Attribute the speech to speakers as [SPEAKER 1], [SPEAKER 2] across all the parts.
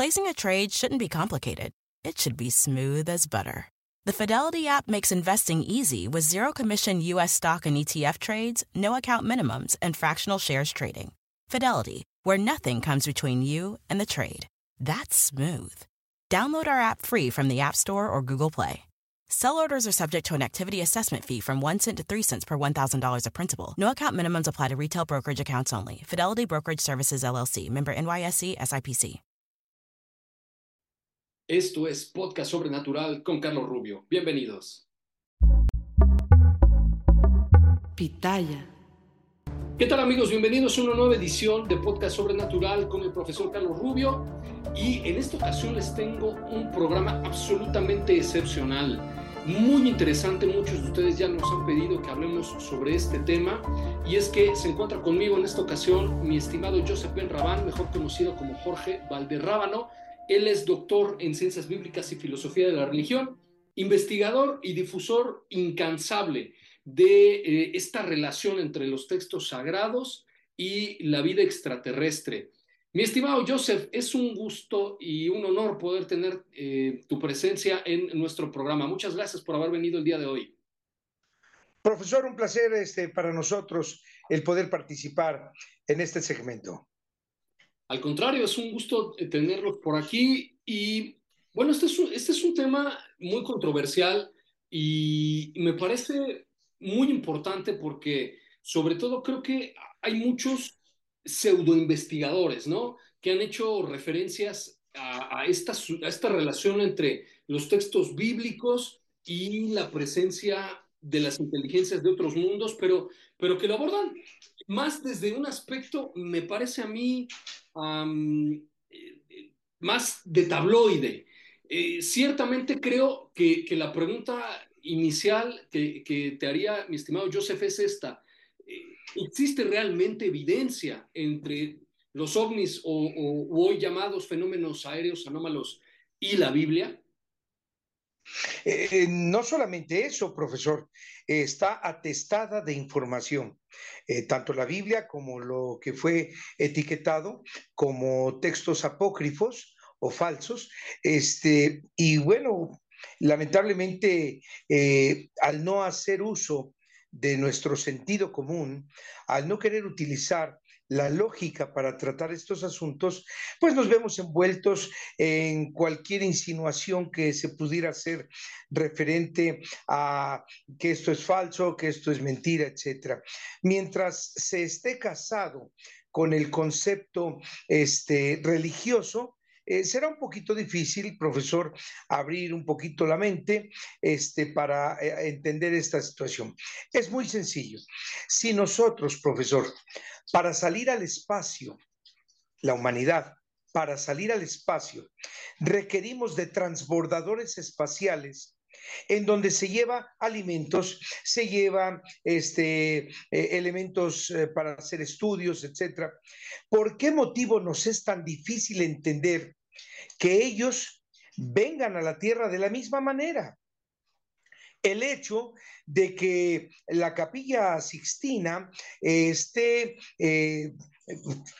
[SPEAKER 1] Placing a trade shouldn't be complicated. It should be smooth as butter. The Fidelity app makes investing easy with zero commission U.S. stock and ETF trades, no account minimums, and fractional shares trading. Fidelity, where nothing comes between you and the trade. That's smooth. Download our app free from the App Store or Google Play. Sell orders are subject to an activity assessment fee from 1 cent to 3 cents per $1,000 of principal. No account minimums apply to retail brokerage accounts only. Fidelity Brokerage Services LLC, member NYSE SIPC.
[SPEAKER 2] Esto es Podcast Sobrenatural con Carlos Rubio. Bienvenidos.
[SPEAKER 3] Pitaya.
[SPEAKER 2] ¿Qué tal amigos? Bienvenidos a una nueva edición de Podcast Sobrenatural con el profesor Carlos Rubio. Y en esta ocasión les tengo un programa absolutamente excepcional, muy interesante. Muchos de ustedes ya nos han pedido que hablemos sobre este tema. Y es que se encuentra conmigo en esta ocasión mi estimado Joseph Ben Rabán, mejor conocido como Jorge Valderrábano. Él es doctor en Ciencias Bíblicas y Filosofía de la Religión, investigador y difusor incansable de eh, esta relación entre los textos sagrados y la vida extraterrestre. Mi estimado Joseph, es un gusto y un honor poder tener eh, tu presencia en nuestro programa. Muchas gracias por haber venido el día de hoy.
[SPEAKER 4] Profesor, un placer este, para nosotros el poder participar en este segmento.
[SPEAKER 2] Al contrario, es un gusto eh, tenerlos por aquí y bueno, este es un, este es un tema muy controversial y me parece muy importante porque sobre todo creo que hay muchos pseudoinvestigadores, ¿no? Que han hecho referencias a, a, esta, a esta relación entre los textos bíblicos y la presencia de las inteligencias de otros mundos, pero, pero que lo abordan más desde un aspecto, me parece a mí, um, más de tabloide. Eh, ciertamente creo que, que, la pregunta inicial que, que, te haría, mi estimado Joseph, es esta. ¿Existe realmente evidencia entre los ovnis o hoy llamados fenómenos aéreos anómalos y la Biblia?
[SPEAKER 4] Eh, no solamente eso, profesor, eh, está atestada de información, eh, tanto la Biblia como lo que fue etiquetado como textos apócrifos o falsos, este, y bueno, lamentablemente al no hacer uso de nuestro sentido común, al no querer utilizar la lógica para tratar estos asuntos, pues nos vemos envueltos en cualquier insinuación que se pudiera hacer referente a que esto es falso, que esto es mentira, etcétera. Mientras se esté casado con el concepto este, religioso, eh, será un poquito difícil, profesor, abrir un poquito la mente este, para eh, entender esta situación. Es muy sencillo. Si nosotros, profesor, para salir al espacio, la humanidad, para salir al espacio, requerimos de transbordadores espaciales en donde se lleva alimentos, se lleva este, eh, elementos eh, para hacer estudios, etcétera. ¿Por qué motivo nos es tan difícil entender que ellos vengan a la Tierra de la misma manera? El hecho de que la capilla sixtina esté eh,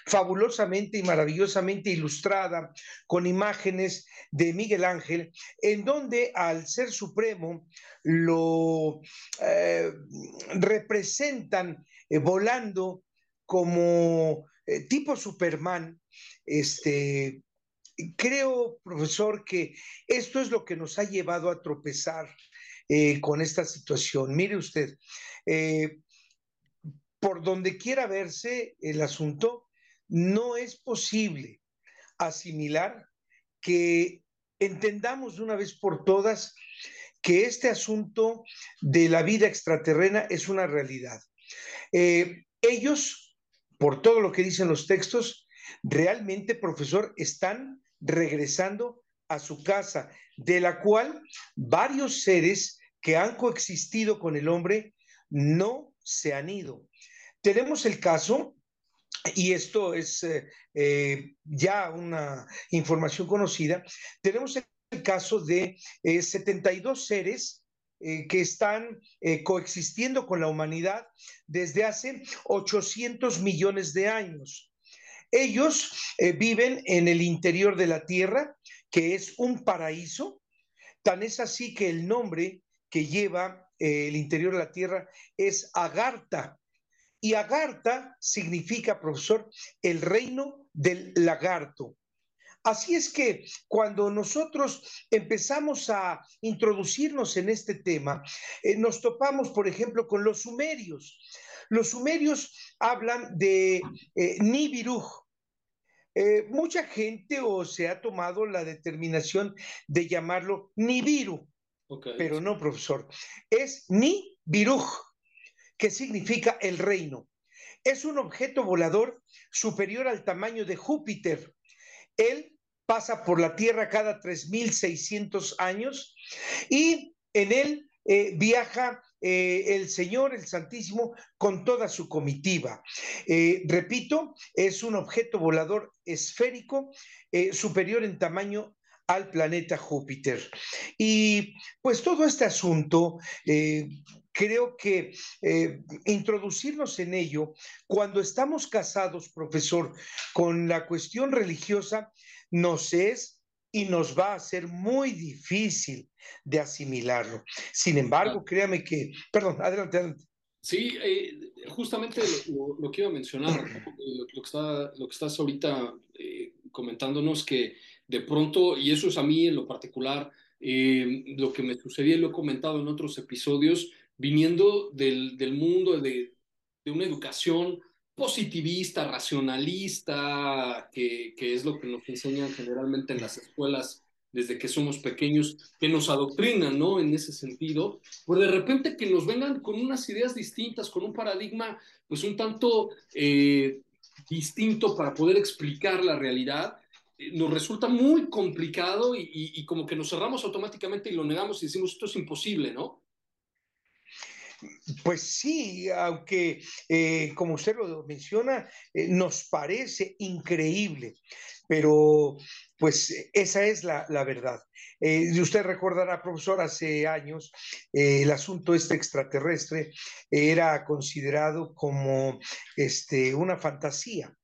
[SPEAKER 4] fabulosamente y maravillosamente ilustrada con imágenes de Miguel Ángel, en donde al ser supremo lo eh, representan eh, volando como tipo Superman, este, creo, profesor, que esto es lo que nos ha llevado a tropezar eh, con esta situación. Mire usted, eh, por donde quiera verse el asunto, no es posible asimilar que entendamos de una vez por todas que este asunto de la vida extraterrena es una realidad. Eh, ellos, por todo lo que dicen los textos, realmente, profesor, están regresando a su casa, de la cual varios seres que han coexistido con el hombre no se han ido. Tenemos el caso, y esto es eh, eh, ya una información conocida, tenemos el caso de 72 eh, seres que están coexistiendo con la humanidad desde hace 800 millones de años. Ellos viven en el interior de la Tierra, que es un paraíso, tan es así que el nombre que lleva el interior de la Tierra es Agartha. Y Agartha significa, profesor, el reino del lagarto. Así es que cuando nosotros empezamos a introducirnos en este tema, eh, nos topamos, por ejemplo, con los sumerios. Los sumerios hablan de eh, Nibiruj. Eh, mucha gente o se ha tomado la determinación de llamarlo Nibiru, pero no, profesor. Es Nibiruj, que significa el reino. Es un objeto volador superior al tamaño de Júpiter. Él pasa por la Tierra cada 3.600 años y en él eh, viaja eh, el Señor, el Santísimo, con toda su comitiva. Eh, repito, es un objeto volador esférico superior en tamaño al planeta Júpiter. Y pues todo este asunto creo que eh, introducirnos en ello, cuando estamos casados, profesor, con la cuestión religiosa, nos es y nos va a ser muy difícil de asimilarlo. Sin embargo, créame que, perdón, adelante, adelante.
[SPEAKER 2] Sí, eh, justamente lo, que iba a mencionar, lo, que, está, lo que estás ahorita eh, comentándonos, que de pronto, y eso es a mí en lo particular, lo que me sucedía y lo he comentado en otros episodios, viniendo del, del mundo de, de, una educación positivista, racionalista, que, que, es lo que nos enseñan generalmente en las escuelas desde que somos pequeños, que nos adoctrinan, ¿no? En ese sentido, pues de repente que nos vengan con unas ideas distintas, con un paradigma, pues un tanto eh, distinto para poder explicar la realidad, eh, nos resulta muy complicado y, como que nos cerramos automáticamente y lo negamos y decimos, esto es imposible, ¿no?
[SPEAKER 4] Pues sí, aunque eh, como usted lo menciona, eh, nos parece increíble, pero pues esa es la, verdad. Eh, usted recordará, profesor, hace años el asunto este extraterrestre era considerado como este, una fantasía.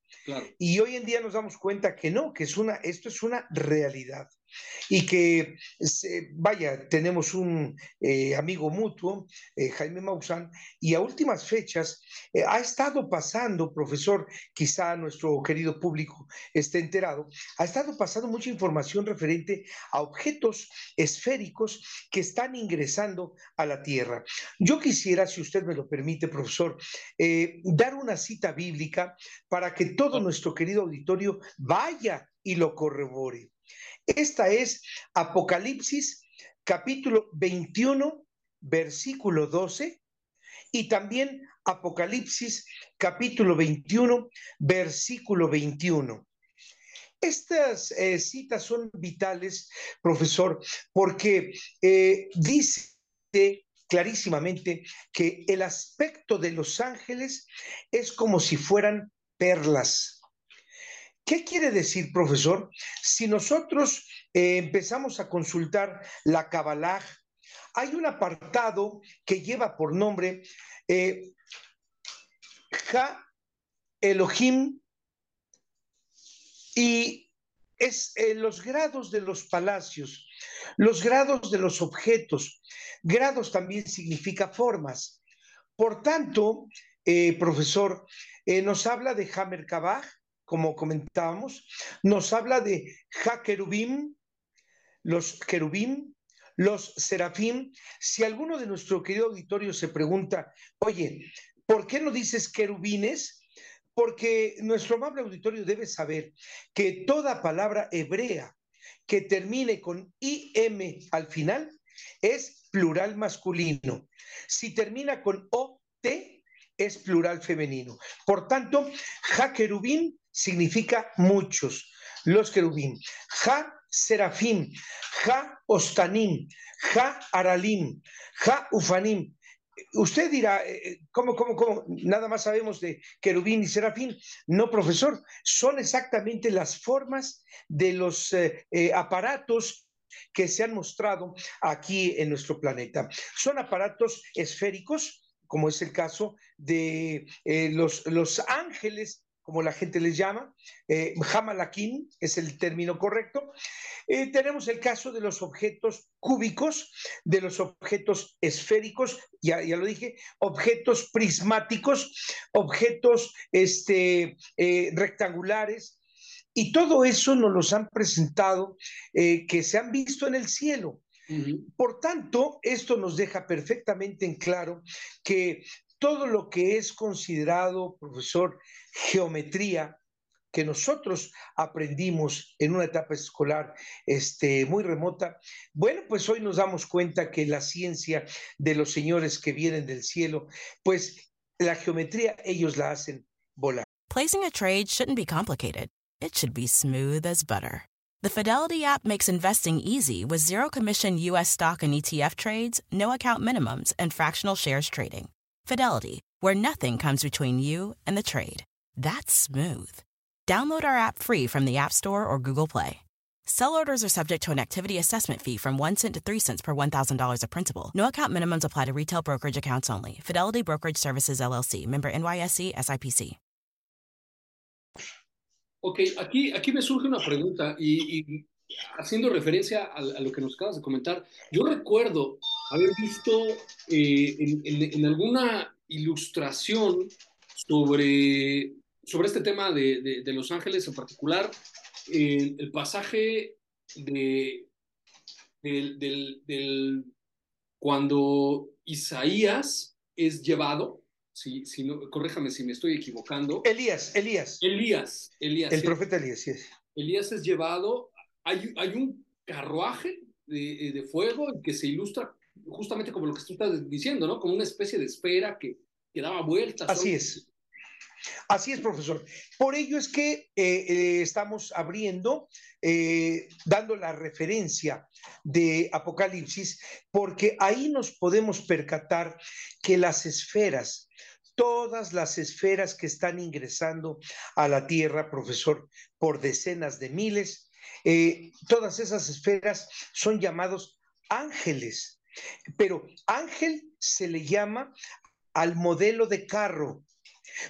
[SPEAKER 4] Y hoy en día nos damos cuenta que no, que es una, esto es una realidad y que, vaya, tenemos un eh, amigo mutuo, eh, Jaime Maussan, y a últimas fechas eh, ha estado pasando, profesor, quizá nuestro querido público esté enterado, ha estado pasando mucha información referente a objetos esféricos que están ingresando a la Tierra. Yo quisiera, si usted me lo permite, profesor, dar una cita bíblica para que todo nuestro querido auditorio vaya y lo corrobore. Esta es Apocalipsis capítulo 21, versículo 12, y también Apocalipsis capítulo 21, versículo 21. Estas eh, citas son vitales, profesor, porque eh, dice clarísimamente que el aspecto de los ángeles es como si fueran perlas ¿Qué quiere decir, profesor? Si nosotros eh, empezamos a consultar la Kabbalah, hay un apartado que lleva por nombre eh, Ha Elohim y es eh, los grados de los palacios, los grados de los objetos. Grados también significa formas. Por tanto, profesor, nos habla de Hamer Kabach, como comentábamos, nos habla de Jaquerubim, los querubim, los serafín. Si alguno de nuestro querido auditorio se pregunta, oye, ¿por qué no dices querubines? Porque nuestro amable auditorio debe saber que toda palabra hebrea que termine con IM al final es plural masculino. Si termina con OT, es plural femenino. Por tanto, Jaquerubim significa muchos, los querubín. Ja, serafim, ja, ostanim, ja, aralim, ja, ufanim. Usted dirá, eh, eh, ¿cómo, cómo, cómo? Nada más sabemos de querubín y serafín. No, profesor, son exactamente las formas de los eh, aparatos que se han mostrado aquí en nuestro planeta. Son aparatos esféricos, como es el caso de los, los ángeles como la gente les llama, eh, Hamalakim es el término correcto. Eh, tenemos el caso de los objetos cúbicos, de los objetos esféricos, ya, ya lo dije, objetos prismáticos, objetos este, eh, rectangulares, y todo eso nos los han presentado eh, que se han visto en el cielo. Por tanto, esto nos deja perfectamente en claro que todo lo que es considerado, profesor, geometría, que nosotros aprendimos en una etapa escolar este, muy remota, bueno, pues hoy nos damos cuenta que la ciencia de los señores que vienen del cielo, pues la geometría ellos la hacen volar.
[SPEAKER 1] Placing a trade shouldn't be complicated. It should be smooth as butter. The Fidelity app makes investing easy with zero commission US stock and ETF trades, no account minimums, and fractional shares trading. Fidelity, where nothing comes between you and the trade. That's smooth. Download our app free from the App Store or Google Play. Sell orders are subject to an activity assessment fee from 1 cent to 3 cents per $1,000 of principal. No account minimums apply to retail brokerage accounts only. Fidelity Brokerage Services LLC, member NYSE SIPC.
[SPEAKER 2] Ok, aquí, aquí me surge una pregunta y, y haciendo referencia a, a, lo que nos acabas de comentar. Yo recuerdo haber visto eh, en, en, en, alguna ilustración sobre, sobre este tema de, de, de Los Ángeles en particular, eh, el pasaje de, del, del, del, cuando Isaías es llevado, si, si no, corréjame si me estoy equivocando.
[SPEAKER 4] Elías, Elías.
[SPEAKER 2] Elías, Elías.
[SPEAKER 4] El profeta Elías, sí.
[SPEAKER 2] Elías es llevado, hay, hay un carruaje de, de, fuego que se ilustra justamente como lo que tú estás diciendo, ¿no? Como una especie de esfera que, que daba vueltas.
[SPEAKER 4] Así es. Así es, profesor. Por ello es que eh, eh, estamos abriendo, eh, dando la referencia de Apocalipsis, porque ahí nos podemos percatar que las esferas, todas las esferas que están ingresando a la Tierra, profesor, por decenas de miles, todas esas esferas son llamados ángeles. Pero ángel se le llama al modelo de carro,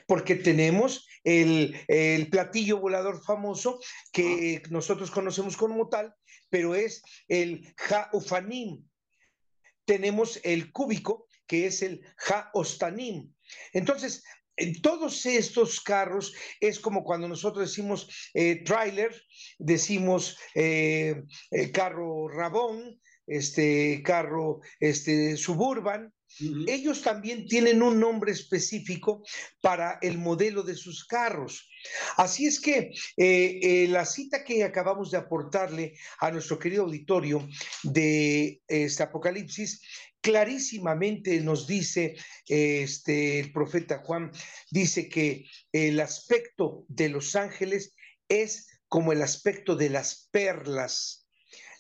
[SPEAKER 4] porque tenemos el, el, platillo volador famoso que nosotros conocemos como tal, pero es el Jaufanim. Tenemos el cúbico, que es el Jaostanim. Entonces, en todos estos carros es como cuando nosotros decimos eh, trailer, decimos eh, eh, carro rabón, este carro este, suburban, Uh -huh. Ellos también tienen un nombre específico para el modelo de sus carros. Así es que eh, eh, la cita que acabamos de aportarle a nuestro querido auditorio de este Apocalipsis clarísimamente nos dice este, el profeta Juan, dice que el aspecto de los ángeles es como el aspecto de las perlas.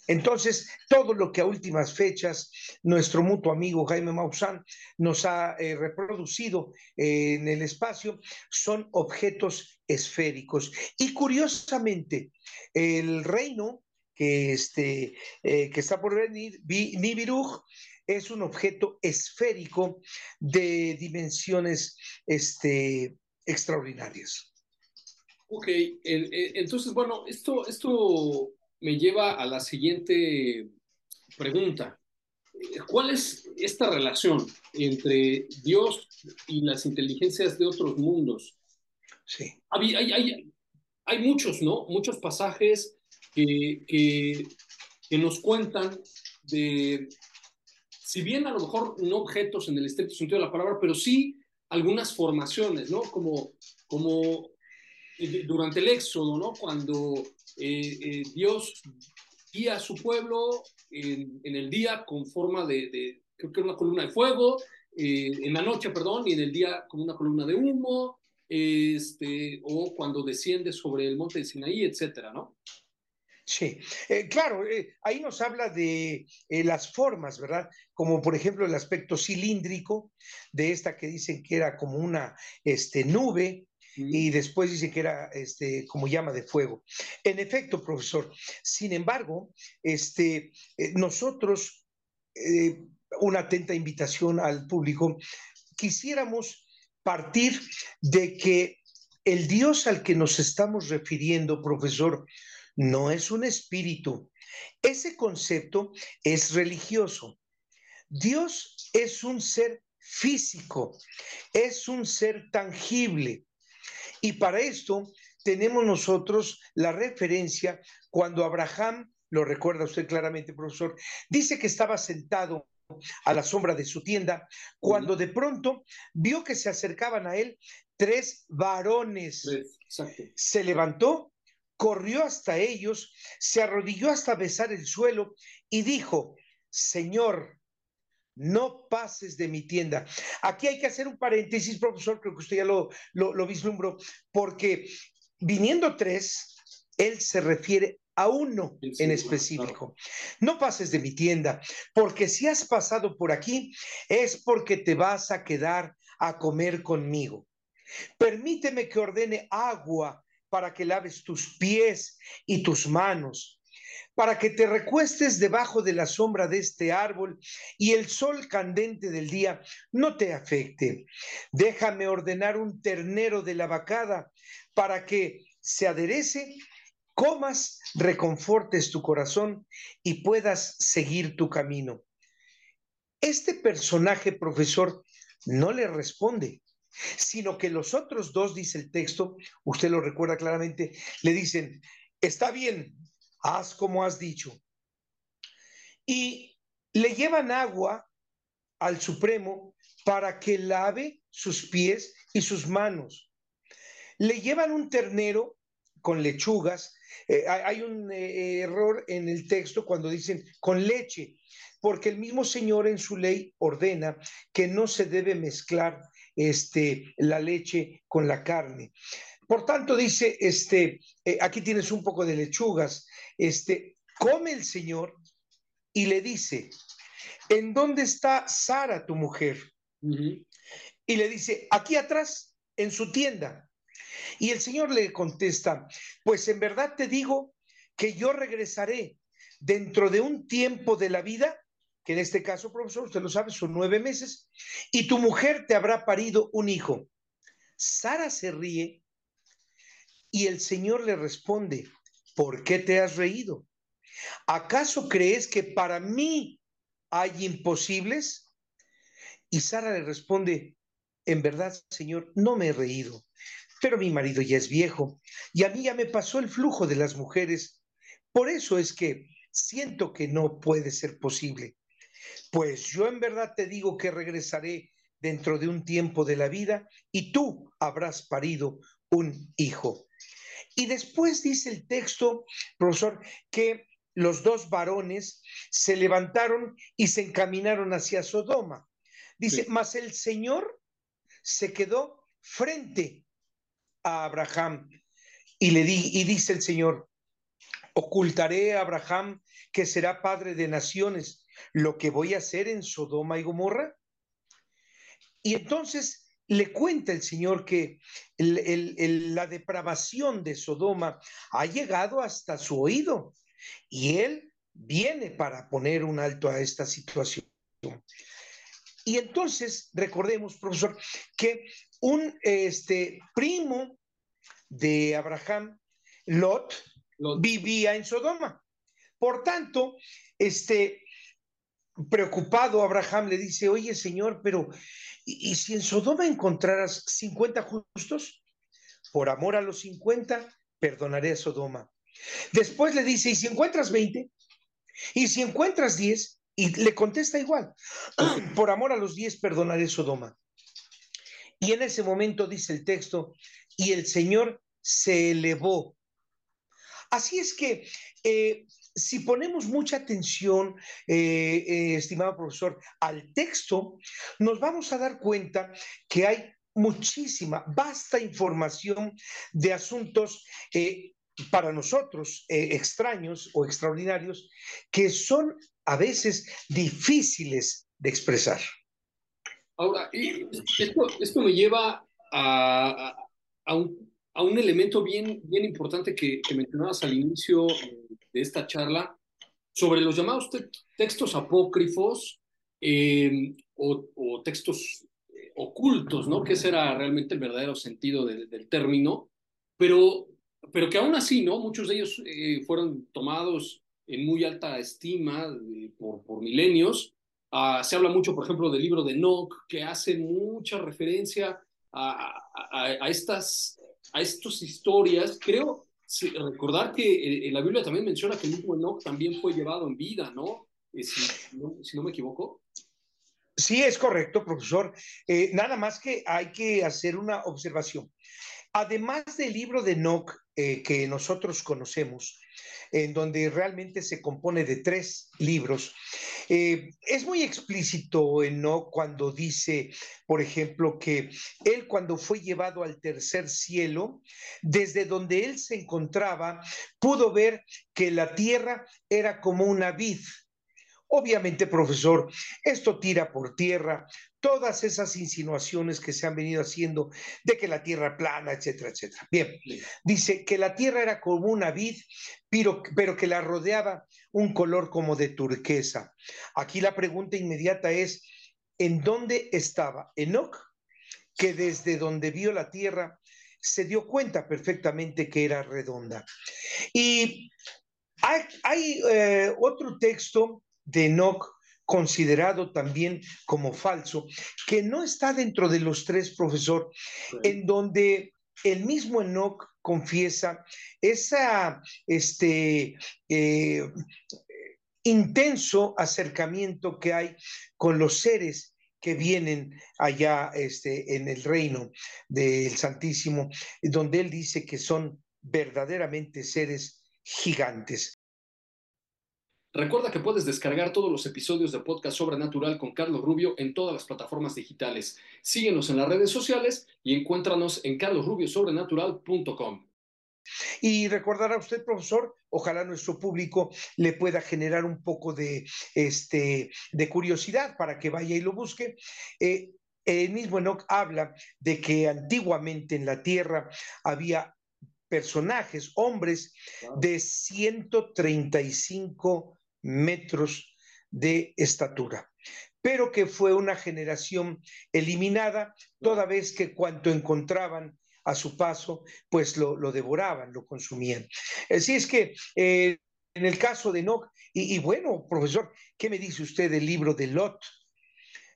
[SPEAKER 4] Entonces, todo lo que a últimas fechas nuestro mutuo amigo Jaime Maussan nos ha eh, reproducido eh, en el espacio son objetos esféricos. Y curiosamente, el reino que, este, eh, que está por venir, Nibiruj, es un objeto esférico de dimensiones este, extraordinarias.
[SPEAKER 2] Ok, entonces, bueno, esto, esto me lleva a la siguiente pregunta. ¿Cuál es esta relación entre Dios y las inteligencias de otros mundos?
[SPEAKER 4] Sí.
[SPEAKER 2] Hay, hay, hay, hay muchos, ¿no? Muchos pasajes que, que, que, nos cuentan de, si bien a lo mejor no objetos en el estricto sentido de la palabra, pero sí algunas formaciones, ¿no? Como, como durante el Éxodo, ¿no? Cuando eh, eh, Dios guía a su pueblo en, el día con forma de, creo que una columna de fuego, eh, en la noche, perdón, y en el día con una columna de humo, este, o cuando desciende sobre el monte de Sinaí, etcétera, ¿no?
[SPEAKER 4] Sí, claro, ahí nos habla de las formas, ¿verdad? Como por ejemplo el aspecto cilíndrico de esta que dicen que era como una este, nube y después dice que era este, como llama de fuego. En efecto, profesor, sin embargo, este, nosotros, una atenta invitación al público, quisiéramos partir de que el Dios al que nos estamos refiriendo, profesor, no es un espíritu. Ese concepto es religioso. Dios es un ser físico, es un ser tangible. Y para esto tenemos nosotros la referencia cuando Abraham, lo recuerda usted claramente, profesor, dice que estaba sentado a la sombra de su tienda, cuando de pronto vio que se acercaban a él tres varones. Se levantó corrió hasta ellos, se arrodilló hasta besar el suelo y dijo, Señor, no pases de mi tienda. Aquí hay que hacer un paréntesis, profesor, creo que usted ya lo, lo, vislumbró, porque viniendo tres, él se refiere a uno en específico. No pases de mi tienda, porque si has pasado por aquí es porque te vas a quedar a comer conmigo. Permíteme que ordene agua para que laves tus pies y tus manos, para que te recuestes debajo de la sombra de este árbol y el sol candente del día no te afecte. Déjame ordenar un ternero de la vacada para que se aderece, comas, reconfortes tu corazón y puedas seguir tu camino. Este personaje, profesor, no le responde sino que los otros dos, dice el texto, usted lo recuerda claramente, le dicen, está bien, haz como has dicho. Y le llevan agua al Supremo para que lave sus pies y sus manos. Le llevan un ternero con lechugas. Eh, hay un eh, error en el texto cuando dicen con leche, porque el mismo Señor en su ley ordena que no se debe mezclar este, la leche con la carne. Por tanto, dice, este, eh, aquí tienes un poco de lechugas, este, come el Señor y le dice, ¿en dónde está Sara, tu mujer? Y le dice, aquí atrás, en su tienda. Y el Señor le contesta, pues en verdad te digo que yo regresaré dentro de un tiempo de la vida que en este caso, profesor, usted lo sabe, son nueve meses, y tu mujer te habrá parido un hijo. Sara se ríe y el Señor le responde, ¿por qué te has reído? ¿Acaso crees que para mí hay imposibles? Y Sara le responde, en verdad, Señor, no me he reído, pero mi marido ya es viejo y a mí ya me pasó el flujo de las mujeres. Por eso es que siento que no puede ser posible. Pues yo en verdad te digo que regresaré dentro de un tiempo de la vida y tú habrás parido un hijo. Y después dice el texto, profesor, que los dos varones se levantaron y se encaminaron hacia Sodoma. Dice, mas el Señor se quedó frente a Abraham y le di, y dice el Señor, ocultaré a Abraham que será padre de naciones lo que voy a hacer en Sodoma y Gomorra. Y entonces le cuenta el Señor que la depravación de Sodoma ha llegado hasta su oído y él viene para poner un alto a esta situación. Y entonces recordemos, profesor, que un este, primo de Abraham, Lot, vivía en Sodoma. Por tanto, este, preocupado, Abraham le dice, oye Señor, pero ¿y, si en Sodoma encontraras 50 justos? Por amor a los 50, perdonaré a Sodoma. Después le dice, ¿y si encuentras 20? ¿Y si encuentras 10? Y le contesta igual, por amor a los 10, perdonaré Sodoma. Y en ese momento dice el texto, y el Señor se elevó. Así es que eh, si ponemos mucha atención, eh, eh, estimado profesor, al texto, nos vamos a dar cuenta que hay muchísima, vasta información de asuntos eh, para nosotros extraños o extraordinarios que son a veces difíciles de expresar.
[SPEAKER 2] Ahora, esto, esto me lleva a, un, a, un, elemento bien, bien importante que, que, mencionabas al inicio de esta charla sobre los llamados textos apócrifos eh, o, o, textos ocultos, ¿no? Que ese era realmente el verdadero sentido del, del término, pero, pero que aún así, ¿no? Muchos de ellos eh, fueron tomados en muy alta estima eh, por, por milenios Uh, se habla mucho, por ejemplo, del libro de Enoch, que hace mucha referencia a, a, a estas a estas historias. Creo recordar que en la Biblia también menciona que el mismo Enoch también fue llevado en vida, ¿no? Eh, si, no, me equivoco.
[SPEAKER 4] Sí, es correcto, profesor. Eh, nada más que hay que hacer una observación. Además del libro de Enoch eh, que nosotros conocemos, en donde realmente se compone de tres libros. Eh, es muy explícito ¿no? cuando dice, por ejemplo, que él cuando fue llevado al tercer cielo, desde donde él se encontraba, pudo ver que la tierra era como una vid Obviamente, profesor, esto tira por tierra todas esas insinuaciones que se han venido haciendo de que la tierra plana, etcétera, etcétera. Bien, dice que la tierra era como una vid, pero, pero que la rodeaba un color como de turquesa. Aquí la pregunta inmediata es, ¿en dónde estaba Enoch? Que desde donde vio la tierra se dio cuenta perfectamente que era redonda. Y hay, hay eh, otro texto de Enoch considerado también como falso, que no está dentro de los tres, profesor, en donde el mismo Enoch confiesa esa, este, eh, intenso acercamiento que hay con los seres que vienen allá este, en el reino del Santísimo, donde él dice que son verdaderamente seres gigantes.
[SPEAKER 2] Recuerda que puedes descargar todos los episodios de Podcast Sobrenatural con Carlos Rubio en todas las plataformas digitales. Síguenos en las redes sociales y encuéntranos en carlosrubiosobrenatural.com.
[SPEAKER 4] Y recordará usted, profesor, ojalá nuestro público le pueda generar un poco de, este, de curiosidad para que vaya y lo busque. Eh, el mismo Enoch habla de que antiguamente en la tierra había personajes, hombres de 135 metros de estatura, pero que fue una generación eliminada toda vez que cuanto encontraban a su paso, pues lo, lo devoraban, lo consumían. Así es que eh, en el caso de Enoch, y, y, bueno, profesor, ¿qué me dice usted del libro de Lot?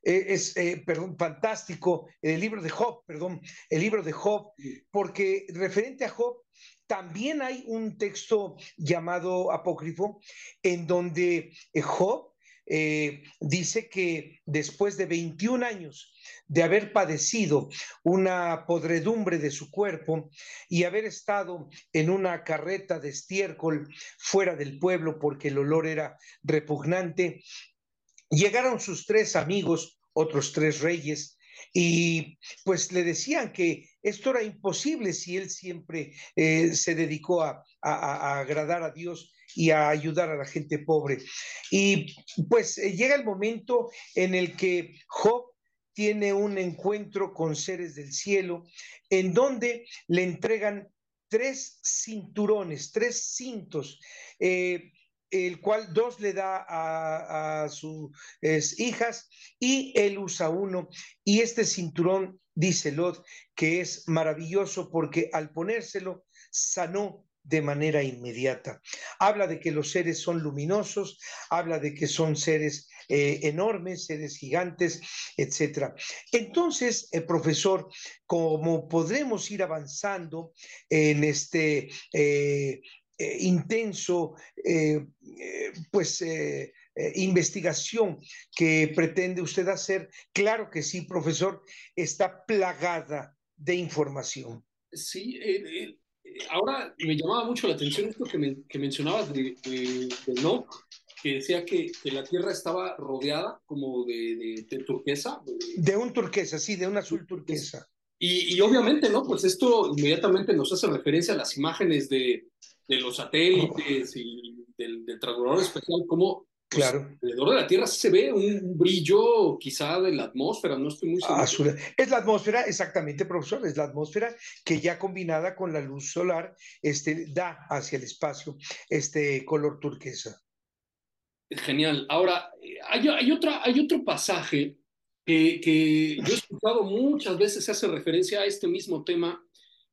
[SPEAKER 4] Eh, es, eh, perdón, fantástico, el libro de Job, perdón, el libro de Job, porque referente a Job, también hay un texto llamado apócrifo en donde eh, Job eh, dice que después de 21 años de haber padecido una podredumbre de su cuerpo y haber estado en una carreta de estiércol fuera del pueblo porque el olor era repugnante, llegaron sus tres amigos, otros tres reyes, y pues le decían que esto era imposible si él siempre eh, se dedicó a, a, agradar a Dios y a ayudar a la gente pobre. Y pues eh, llega el momento en el que Job tiene un encuentro con seres del cielo en donde le entregan tres cinturones, tres cintos. Eh, el cual dos le da a, sus hijas y él usa uno. Y este cinturón, dice Lot, que es maravilloso porque al ponérselo sanó de manera inmediata. Habla de que los seres son luminosos, habla de que son seres eh, enormes, seres gigantes, etc. Entonces, el profesor, como podremos ir avanzando en este eh, eh, intenso, eh, eh, pues, investigación que pretende usted hacer, claro que sí, profesor, está plagada de información.
[SPEAKER 2] Sí, ahora me llamaba mucho la atención esto que, me, que mencionabas de, de, de no, que decía que, que, la Tierra estaba rodeada como de, de, de turquesa.
[SPEAKER 4] De un turquesa, sí, de un azul turquesa.
[SPEAKER 2] Y, obviamente, ¿no? Pues esto inmediatamente nos hace referencia a las imágenes de, de los satélites y del, del transbordador especial, como pues, claro. alrededor de la Tierra se ve un brillo quizá de la atmósfera, no estoy muy seguro.
[SPEAKER 4] Es la atmósfera, exactamente, profesor, es la atmósfera que ya combinada con la luz solar este, da hacia el espacio este color turquesa.
[SPEAKER 2] Genial. Ahora, hay, hay, otra, hay otro pasaje que, yo he escuchado muchas veces, se hace referencia a este mismo tema,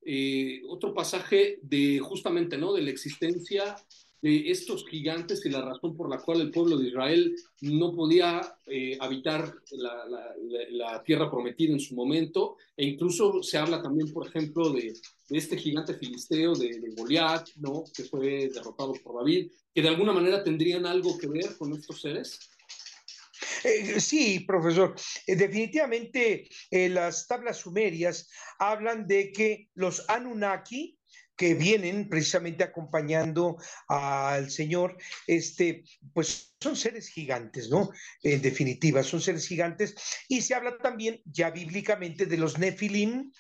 [SPEAKER 2] eh, otro pasaje de justamente, ¿no? De la existencia de estos gigantes y la razón por la cual el pueblo de Israel no podía eh, habitar la, tierra prometida en su momento, e incluso se habla también, por ejemplo, de, este gigante filisteo de, de Goliat, ¿no? que fue derrotado por David, que de alguna manera tendrían algo que ver con estos seres.
[SPEAKER 4] Eh, sí, profesor. Eh, definitivamente eh, las tablas sumerias hablan de que los Anunnaki, que vienen precisamente acompañando al Señor, este, pues son seres gigantes, ¿no? En definitiva, son seres gigantes. Y se habla también ya bíblicamente de los Nefilim,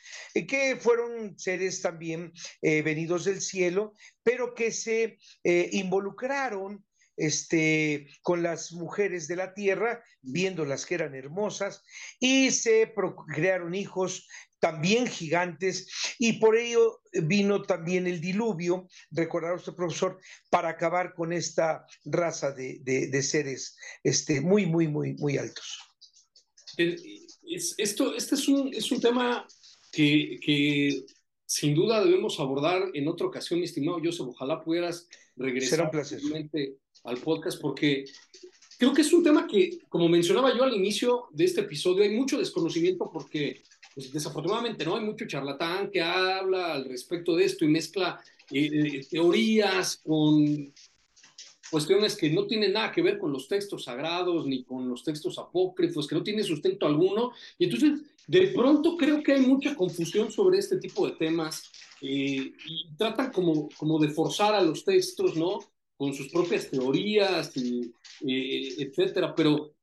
[SPEAKER 4] que fueron seres también venidos del cielo, pero que se involucraron este, con las mujeres de la tierra, viéndolas que eran hermosas, y se crearon hijos también gigantes, y por ello vino también el diluvio, recordará usted, profesor, para acabar con esta raza de, seres este, muy, muy, muy, muy altos.
[SPEAKER 2] esto, este es un, es un tema que, que sin duda debemos abordar en otra ocasión, mi estimado Joseph. Ojalá pudieras regresar al podcast porque creo que es un tema que, como mencionaba yo al inicio de este episodio, hay mucho desconocimiento porque pues, desafortunadamente no hay mucho charlatán que habla al respecto de esto y mezcla eh, eh, teorías con cuestiones que no tienen nada que ver con los textos sagrados ni con los textos apócrifos, que no tienen sustento alguno. Y entonces, de pronto creo que hay mucha confusión sobre este tipo de temas eh, y tratan como, como de forzar a los textos, ¿no? Con sus propias teorías, y, etcétera. Pero,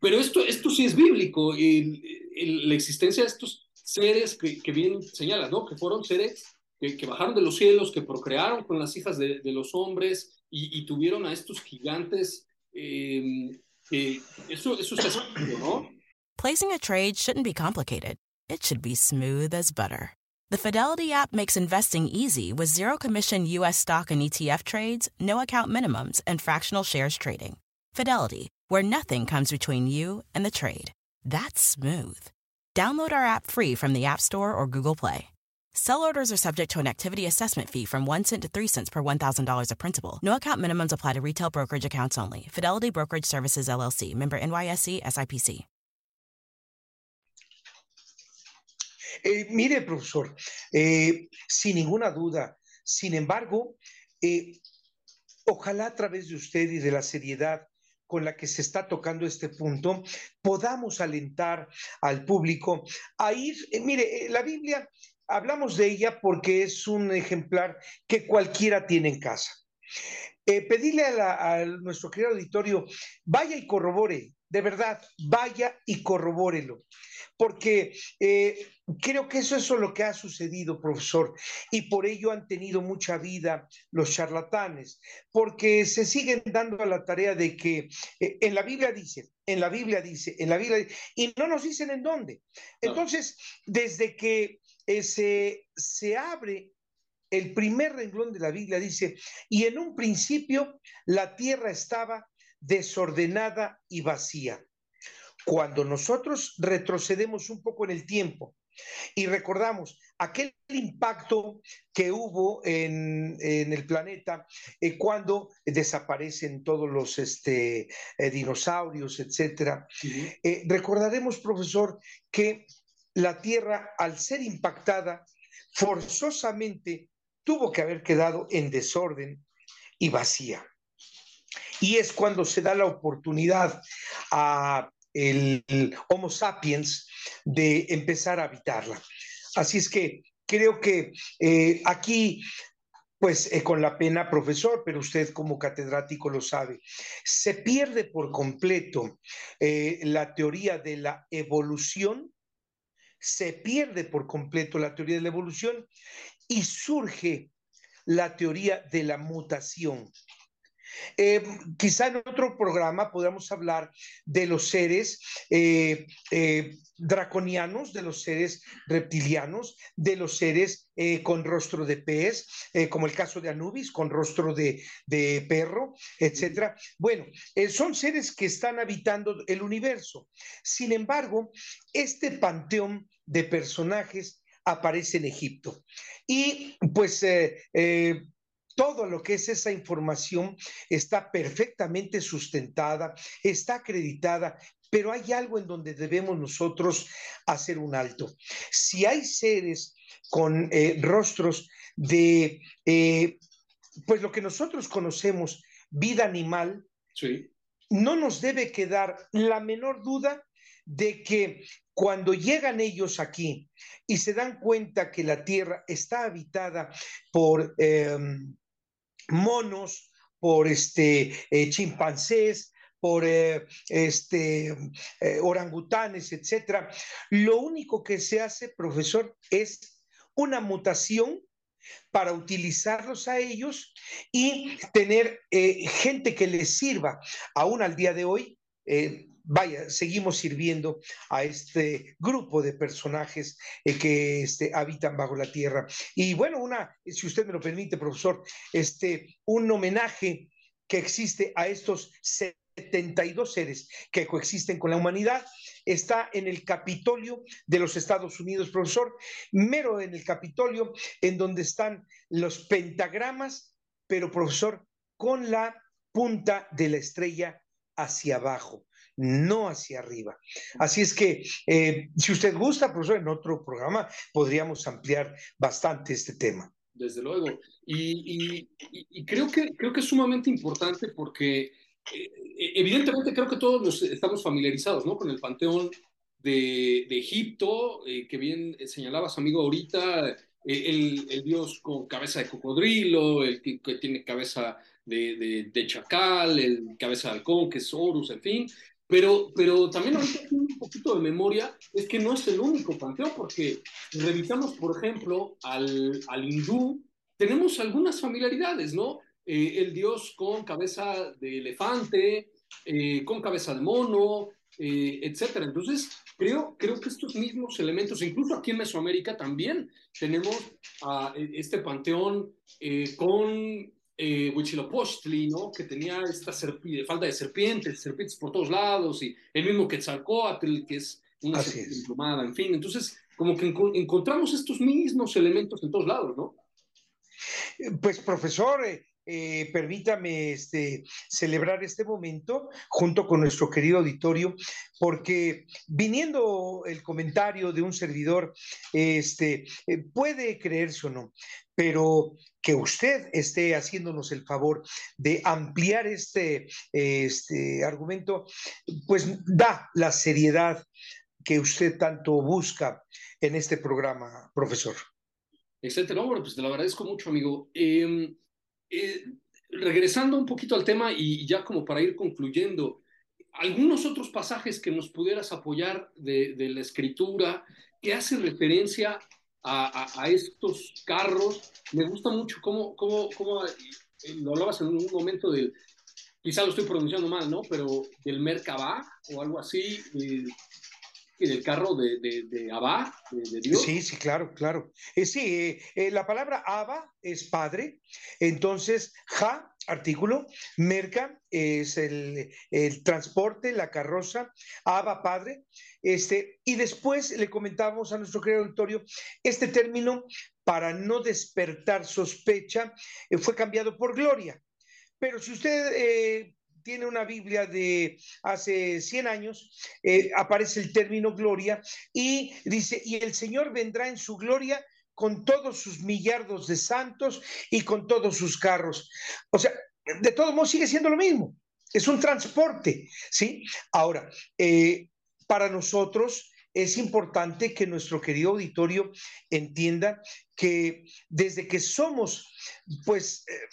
[SPEAKER 2] pero esto, esto sí es bíblico. la existencia de estos seres que, que bien señalas, ¿no? Que fueron seres que, que, bajaron de los cielos, que procrearon con las hijas de, de los hombres, y, y tuvieron a estos gigantes. Eh, eh, eso, eso es ¿no?
[SPEAKER 1] Placing a trade shouldn't be complicated. It should be smooth as butter. The Fidelity app makes investing easy with zero commission U.S. stock and ETF trades, no account minimums, and fractional shares trading. Fidelity, where nothing comes between you and the trade. That's smooth. Download our app free from the App Store or Google Play. Sell orders are subject to an activity assessment fee from 1 cent to 3 cents per $1,000 of principal. No account minimums apply to retail brokerage accounts only. Fidelity Brokerage Services LLC, member NYSE SIPC.
[SPEAKER 4] Eh, mire, profesor, eh, sin ninguna duda, sin embargo, eh, ojalá a través de usted y de la seriedad con la que se está tocando este punto, podamos alentar al público a ir, mire, la Biblia hablamos de ella porque es un ejemplar que cualquiera tiene en casa. Eh, pedirle a, nuestro querido auditorio, vaya y corrobore, de verdad, vaya y corrobórelo, porque eh, creo que eso es lo que ha sucedido, profesor, y por ello han tenido mucha vida los charlatanes, porque se siguen dando a la tarea de que eh, en la Biblia dice, en la Biblia dice, en la Biblia, y no nos dicen en dónde. Entonces, desde que se, se abre el primer renglón de la Biblia dice, y en un principio la tierra estaba desordenada y vacía. Cuando nosotros retrocedemos un poco en el tiempo y recordamos aquel impacto que hubo en, el planeta eh, cuando desaparecen todos los este, eh, dinosaurios, etcétera, eh, recordaremos, profesor, que la Tierra, al ser impactada, forzosamente tuvo que haber quedado en desorden y vacía. Y es cuando se da la oportunidad a el, Homo sapiens de empezar a habitarla. Así es que creo que eh, aquí pues eh, con la pena, profesor, pero usted como catedrático lo sabe, se pierde por completo eh, la teoría de la evolución se pierde por completo la teoría de la evolución y surge la teoría de la mutación. Eh, quizá en otro programa podamos hablar de los seres eh, eh, draconianos, de los seres reptilianos, de los seres con rostro de pez, como el caso de Anubis, con rostro de, perro, etc. Bueno, son seres que están habitando el universo. Sin embargo, este panteón de personajes aparece en Egipto. Y pues todo lo que es esa información está perfectamente sustentada, está acreditada, pero hay algo en donde debemos nosotros hacer un alto. Si hay seres con eh, rostros de, eh, pues lo que nosotros conocemos, vida animal, no nos debe quedar la menor duda de que cuando llegan ellos aquí y se dan cuenta que la tierra está habitada por em, monos, por este, eh, chimpancés, por eh, este, eh, orangutanes, etcétera. Lo único que se hace, profesor, es una mutación para utilizarlos a ellos y tener gente que les sirva aún al día de hoy vaya, seguimos sirviendo a este grupo de personajes eh, que este, habitan bajo la tierra. Y bueno, una, si usted me lo permite, profesor, este, un homenaje que existe a estos 72 seres que coexisten con la humanidad está en el Capitolio de los Estados Unidos, profesor, mero en el Capitolio, en donde están los pentagramas, pero profesor, con la punta de la estrella hacia abajo no hacia arriba. Así es que, eh, si usted gusta, profesor, en otro programa podríamos ampliar bastante este tema.
[SPEAKER 2] Desde luego. Y, creo, que, creo que es sumamente importante porque eh, evidentemente creo que todos nos estamos familiarizados ¿no? con el panteón de, Egipto, eh, que bien señalabas, amigo, ahorita, el, dios con cabeza de cocodrilo, el que, tiene cabeza de, de, chacal, el cabeza de halcón, que es Horus, en fin. Pero, pero también ahorita un poquito de memoria, es que no es el único panteón, porque revisamos, por ejemplo, al, al hindú, tenemos algunas familiaridades, ¿no? Eh, el dios con cabeza de elefante, eh, con cabeza de mono, eh, etcétera. Entonces, creo, creo que estos mismos elementos, incluso aquí en Mesoamérica también tenemos a este panteón con eh, Huitzilopochtli, ¿no? Que tenía esta falda de serpientes, serpientes por todos lados, y el mismo Quetzalcoatl, que es una serpiente emplumada, en fin. Entonces, como que encontramos estos mismos elementos en todos lados, ¿no?
[SPEAKER 4] Pues, profesor, eh, eh, permítame este, celebrar este momento junto con nuestro querido auditorio, porque viniendo el comentario de un servidor, este, eh, puede creerse o no, pero que usted esté haciéndonos el favor de ampliar este, este argumento, pues da la seriedad que usted tanto busca en este programa, profesor.
[SPEAKER 2] Excelente, no, bueno, pues te lo agradezco mucho, amigo. Em, eh, regresando un poquito al tema y ya como para ir concluyendo, algunos otros pasajes que nos pudieras apoyar de, la escritura que hace referencia a, estos carros. Me gusta mucho cómo, cómo, cómo, eh, lo hablabas en un momento del, quizá lo estoy pronunciando mal, ¿no? Pero del Merkabah o algo así, eh, del carro de, de, Abba, de, Dios.
[SPEAKER 4] Sí, sí, claro, claro. Eh, sí, eh, eh, la palabra Abba es padre, entonces Ja, artículo, Merca es el, transporte, la carroza, Abba, padre, este, y después le comentamos a nuestro querido auditorio, este término, para no despertar sospecha, fue cambiado por gloria. Pero si usted tiene una Biblia de hace 100 años, eh, aparece el término gloria y dice, y el Señor vendrá en su gloria con todos sus millardos de santos y con todos sus carros. O sea, de todos modos sigue siendo lo mismo. Es un transporte, ¿sí? Ahora, eh, para nosotros es importante que nuestro querido auditorio entienda que desde que somos, pues, eh,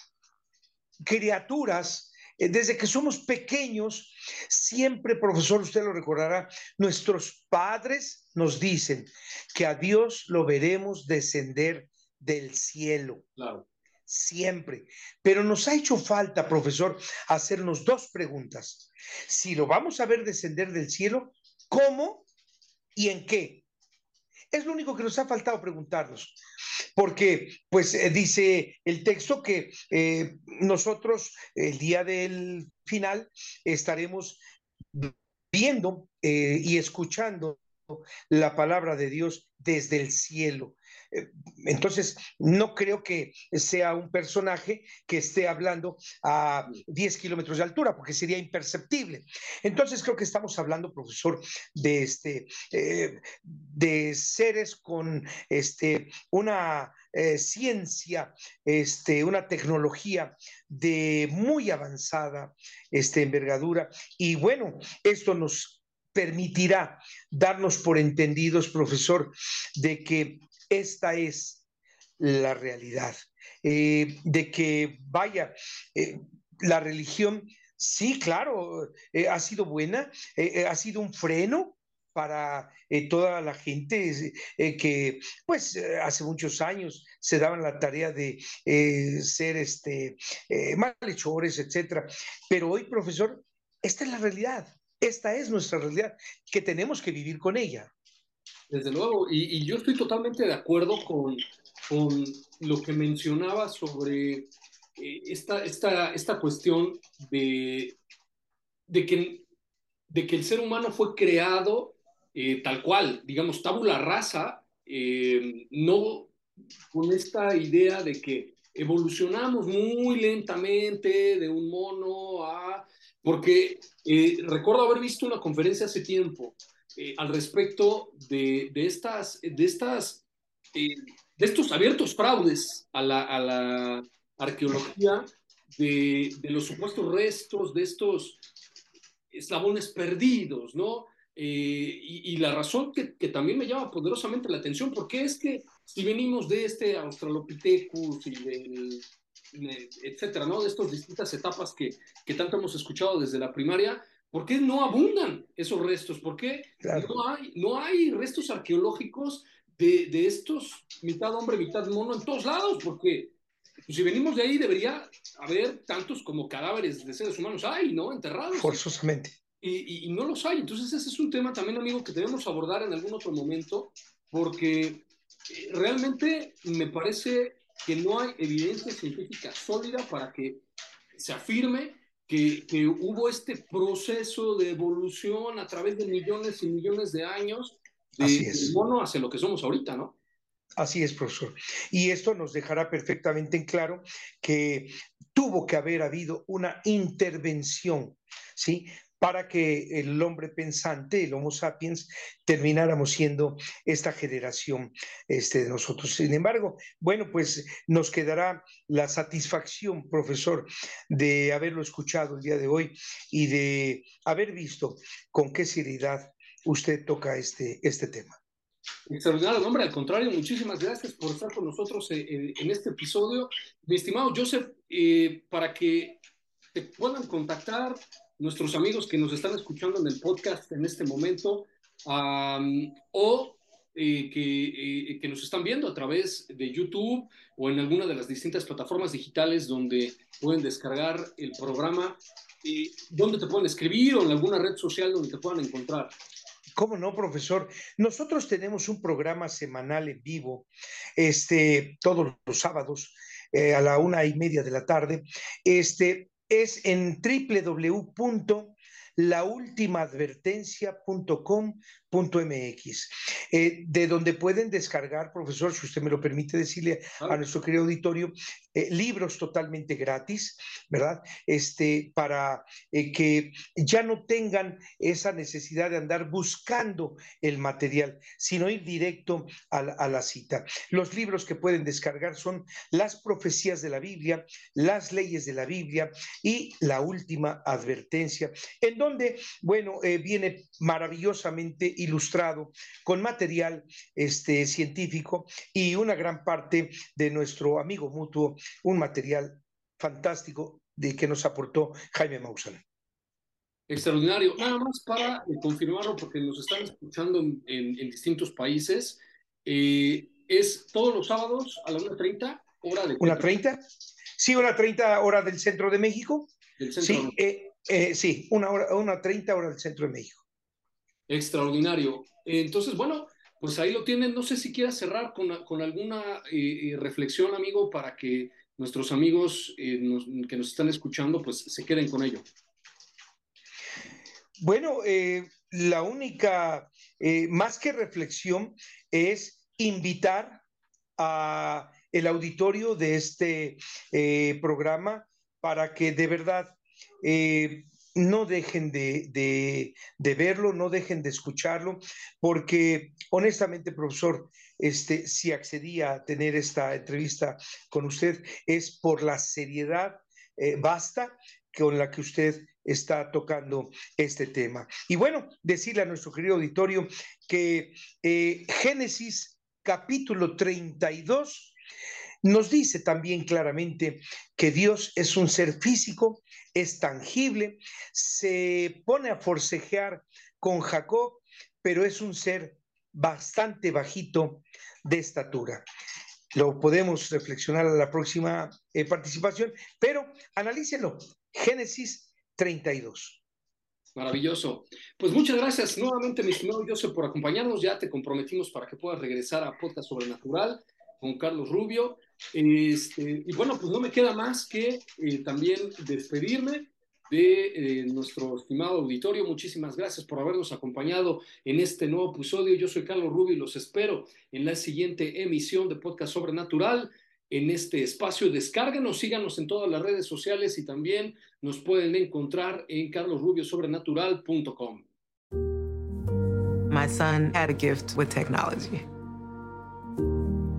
[SPEAKER 4] criaturas desde que somos pequeños, siempre, profesor, usted lo recordará, nuestros padres nos dicen que a Dios lo veremos descender del cielo.
[SPEAKER 2] Claro.
[SPEAKER 4] Siempre. Pero nos ha hecho falta, profesor, hacernos dos preguntas. Si lo vamos a ver descender del cielo, ¿cómo y en qué? Es lo único que nos ha faltado preguntarnos, porque pues eh, dice el texto que eh, nosotros el día del final estaremos viendo eh, y escuchando la palabra de Dios desde el cielo. Eh, entonces, no creo que sea un personaje que esté hablando a 10 kilómetros de altura, porque sería imperceptible. Entonces, creo que estamos hablando, profesor, de, este, eh, de seres con este, una eh, ciencia, este, una tecnología de muy avanzada este, envergadura. Y bueno, esto nos permitirá darnos por entendidos, profesor, de que esta es la realidad, eh, de que, vaya, eh, la religión, sí, claro, eh, ha sido buena, ha sido un freno para toda la gente que, pues, hace muchos años se daban la tarea de ser este, malhechores, etcétera. Pero hoy, profesor, esta es la realidad. Esta es nuestra realidad, que tenemos que vivir con ella.
[SPEAKER 2] Desde luego, y, yo estoy totalmente de acuerdo con, lo que mencionaba sobre eh, esta, esta, esta cuestión de, de, que, de que el ser humano fue creado eh, tal cual, digamos, tabula rasa, eh, no con esta idea de que evolucionamos muy lentamente de un mono a porque recuerdo haber visto una conferencia hace tiempo eh, al respecto de, de, estas, de, estas, eh, de estos abiertos fraudes a la, a la arqueología, de, de, los supuestos restos de estos eslabones perdidos, ¿no? Y, y, la razón que, que, también me llama poderosamente la atención, porque es que si venimos de este Australopithecus y del etcétera, ¿no? De estas distintas etapas que, que tanto hemos escuchado desde la primaria, ¿por qué no abundan esos restos? ¿Por qué no, hay, no hay restos arqueológicos de, de, estos mitad hombre, mitad mono en todos lados? Porque pues, si venimos de ahí debería haber tantos como cadáveres de seres humanos hay, ¿no? Enterrados.
[SPEAKER 4] Forzosamente.
[SPEAKER 2] Y, y, no los hay. Entonces ese es un tema también, amigo, que debemos abordar en algún otro momento, porque eh, realmente me parece que no hay evidencia científica sólida para que se afirme que, que, hubo este proceso de evolución a través de millones y millones de años de, Así es. mono hacia lo que somos ahorita, ¿no?
[SPEAKER 4] Así es, profesor. Y esto nos dejará perfectamente en claro que tuvo que haber habido una intervención, ¿sí? Para que el hombre pensante, el Homo sapiens, termináramos siendo esta generación este, de nosotros. Sin embargo, bueno, pues nos quedará la satisfacción, profesor, de haberlo escuchado el día de hoy y de haber visto con qué seriedad usted toca este, este tema.
[SPEAKER 2] Extraordinario, nombre, al contrario, muchísimas gracias por estar con nosotros en, eh, en este episodio. Mi estimado Joseph, eh, para que te puedan contactar, nuestros amigos que nos están escuchando en el podcast en este momento um, o eh, que, eh, que, nos están viendo a través de YouTube o en alguna de las distintas plataformas digitales donde pueden descargar el programa, eh, donde te pueden escribir o en alguna red social donde te puedan encontrar.
[SPEAKER 4] ¿Cómo no, profesor? Nosotros tenemos un programa semanal en vivo, este, todos los sábados eh, a la una y media de la tarde, este, es en www.laultimaadvertencia.com.mx, eh, de donde pueden descargar, profesor, si usted me lo permite decirle a nuestro querido auditorio, eh, libros totalmente gratis, ¿verdad? Este, para eh, que ya no tengan esa necesidad de andar buscando el material, sino ir directo a la, a la cita. Los libros que pueden descargar son Las profecías de la Biblia, Las leyes de la Biblia y La última advertencia, en donde, bueno, viene maravillosamente ilustrado con material este, científico y una gran parte de nuestro amigo mutuo un material fantástico de que nos aportó Jaime Maussan.
[SPEAKER 2] Extraordinario. Nada más para eh, confirmarlo, porque nos están escuchando en, distintos países. Eh, ¿Es todos los sábados a la 1.30 hora de...
[SPEAKER 4] ¿1.30? Sí, 1.30 hora del centro de México. sí, eh, sí, una hora, una 30 hora del centro de México.
[SPEAKER 2] Extraordinario. Entonces, bueno, pues ahí lo tienen. No sé si quieras cerrar con, con alguna reflexión, amigo, para que nuestros amigos que nos están escuchando, pues se queden con ello.
[SPEAKER 4] Bueno, eh, la única, eh, más que reflexión, es invitar a el auditorio de este eh, programa para que de verdad no dejen de, verlo, no dejen de escucharlo, porque honestamente, profesor, este, si accedía a tener esta entrevista con usted es por la seriedad basta con la que usted está tocando este tema. Y bueno, decirle a nuestro querido auditorio que eh, Génesis capítulo 32 nos dice también claramente que Dios es un ser físico, es tangible, se pone a forcejear con Jacob, pero es un ser bastante bajito de estatura. Lo podemos reflexionar a la próxima eh, participación, pero analícenlo. Génesis 32.
[SPEAKER 2] Maravilloso. Pues muchas gracias nuevamente, mi estimado Joseph, por acompañarnos. Ya te comprometimos para que puedas regresar a Podcast Sobrenatural con Carlos Rubio. Este, y bueno, pues no me queda más que eh, también despedirme de eh, nuestro estimado auditorio. Muchísimas gracias por habernos acompañado en este nuevo episodio. Yo soy Carlos Rubio y los espero en la siguiente emisión de Podcast Sobrenatural en este espacio. Descárguenos, síganos en todas las redes sociales y también nos pueden encontrar en carlosrubiosobrenatural.com.
[SPEAKER 5] My son had a gift with technology.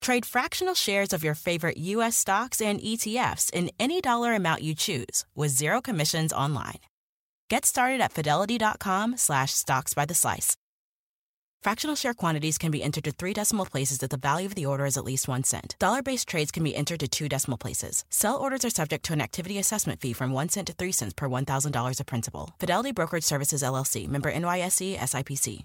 [SPEAKER 1] Trade fractional shares of your favorite U.S. stocks and ETFs in any dollar amount you choose with zero commissions online. Get started at fidelity.com slash stocks by the slice Fractional share quantities can be entered to three decimal places if the value of the order is at least one cent. Dollar based trades can be entered to two decimal places. Sell orders are subject to an activity assessment fee from one cent to three cents per $1,000 of principal. Fidelity Brokerage Services LLC member NYSE SIPC.